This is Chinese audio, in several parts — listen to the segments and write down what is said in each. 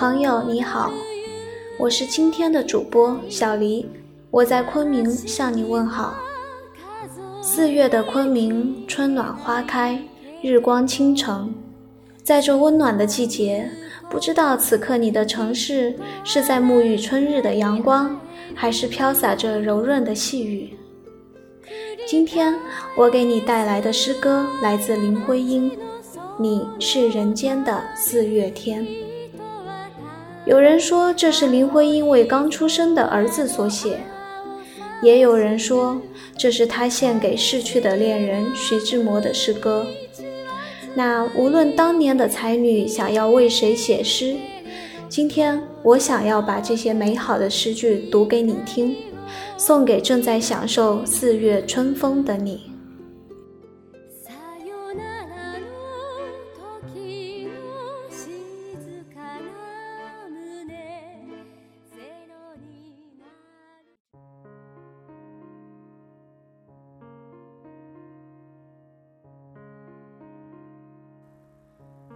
朋友你好，我是今天的主播小黎，我在昆明向你问好。四月的昆明，春暖花开，日光倾城，在这温暖的季节，不知道此刻你的城市是在沐浴春日的阳光，还是飘洒着柔润的细雨。今天我给你带来的诗歌来自林徽因，《你是人间的四月天》。有人说这是林徽因为刚出生的儿子所写，也有人说这是她献给逝去的恋人徐志摩的诗歌。那无论当年的才女想要为谁写诗，今天我想要把这些美好的诗句读给你听。送给正在享受四月春风的你。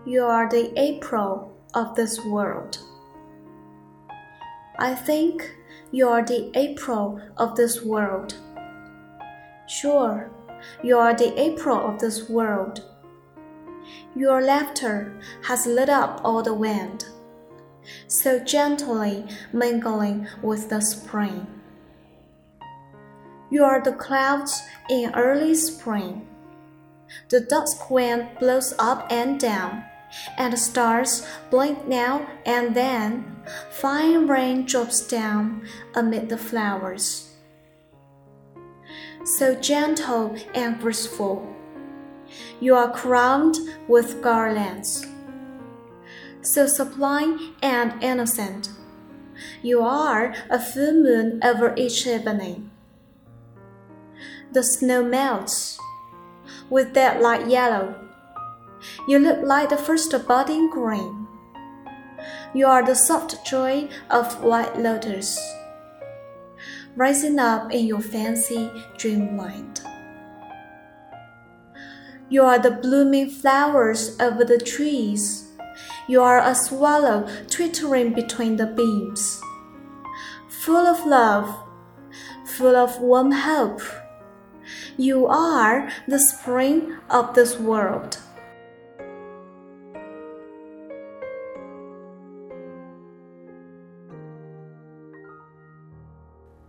You are the April of this world. I think you are the April of this world. Sure, you are the April of this world. Your laughter has lit up all the wind, so gently mingling with the spring. You are the clouds in early spring. The dusk wind blows up and down and the stars blink now and then. Fine rain drops down amid the flowers. So gentle and graceful, you are crowned with garlands. So sublime and innocent, you are a full moon over each evening. The snow melts with that light yellow you look like the first budding grain. You are the soft joy of white lotus, rising up in your fancy dreamland. You are the blooming flowers over the trees. You are a swallow twittering between the beams. Full of love, full of warm hope. You are the spring of this world.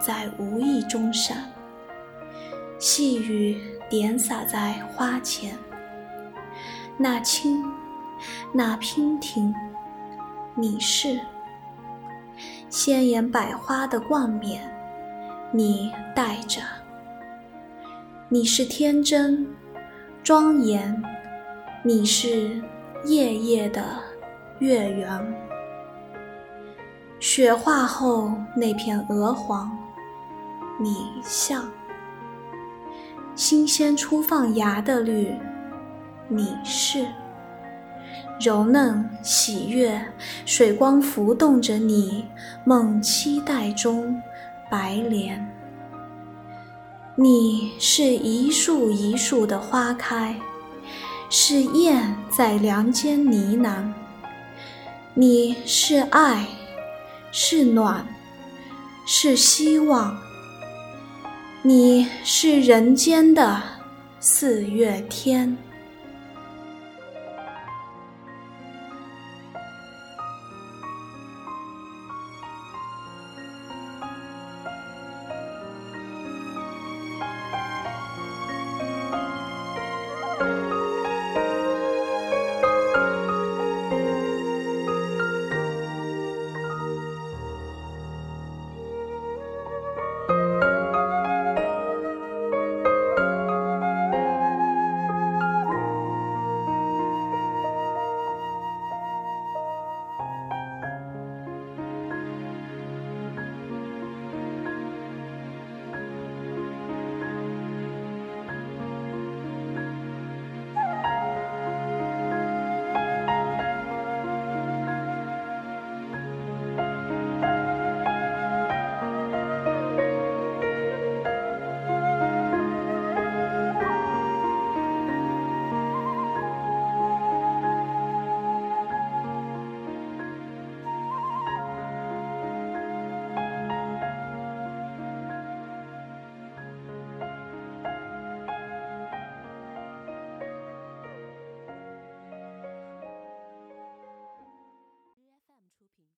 在无意中闪，细雨点洒在花前。那青，那娉婷，你是鲜艳百花的冠冕，你戴着。你是天真，庄严，你是夜夜的月圆。雪化后那片鹅黄。你像新鲜初放芽的绿，你是柔嫩喜悦，水光浮动着你梦期待中白莲。你是一树一树的花开，是燕在梁间呢喃。你是爱，是暖，是希望。你是人间的四月天。